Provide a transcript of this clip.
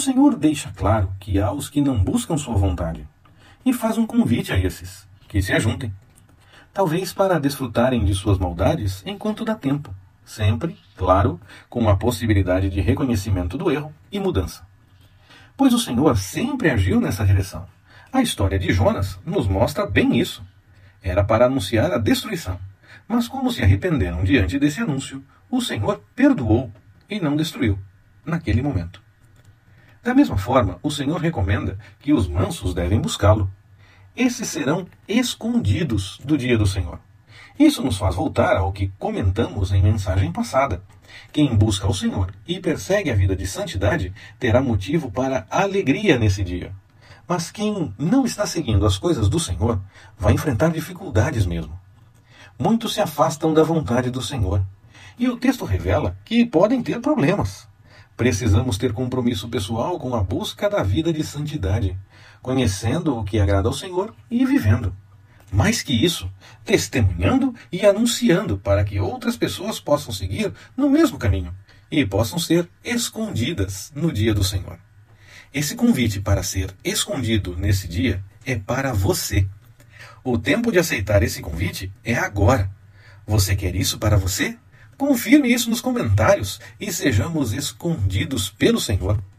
Senhor deixa claro que há os que não buscam sua vontade e faz um convite a esses, que se ajuntem. Talvez para desfrutarem de suas maldades enquanto dá tempo, sempre, claro, com a possibilidade de reconhecimento do erro e mudança. Pois o Senhor sempre agiu nessa direção. A história de Jonas nos mostra bem isso. Era para anunciar a destruição. Mas como se arrependeram diante desse anúncio, o Senhor perdoou e não destruiu, naquele momento. Da mesma forma, o Senhor recomenda que os mansos devem buscá-lo. Esses serão escondidos do dia do Senhor. Isso nos faz voltar ao que comentamos em mensagem passada. Quem busca o Senhor e persegue a vida de santidade terá motivo para alegria nesse dia. Mas quem não está seguindo as coisas do Senhor vai enfrentar dificuldades mesmo muitos se afastam da vontade do Senhor. E o texto revela que podem ter problemas. Precisamos ter compromisso pessoal com a busca da vida de santidade, conhecendo o que agrada ao Senhor e vivendo. Mais que isso, testemunhando e anunciando para que outras pessoas possam seguir no mesmo caminho e possam ser escondidas no dia do Senhor. Esse convite para ser escondido nesse dia é para você. O tempo de aceitar esse convite é agora. Você quer isso para você? Confirme isso nos comentários e sejamos escondidos pelo Senhor.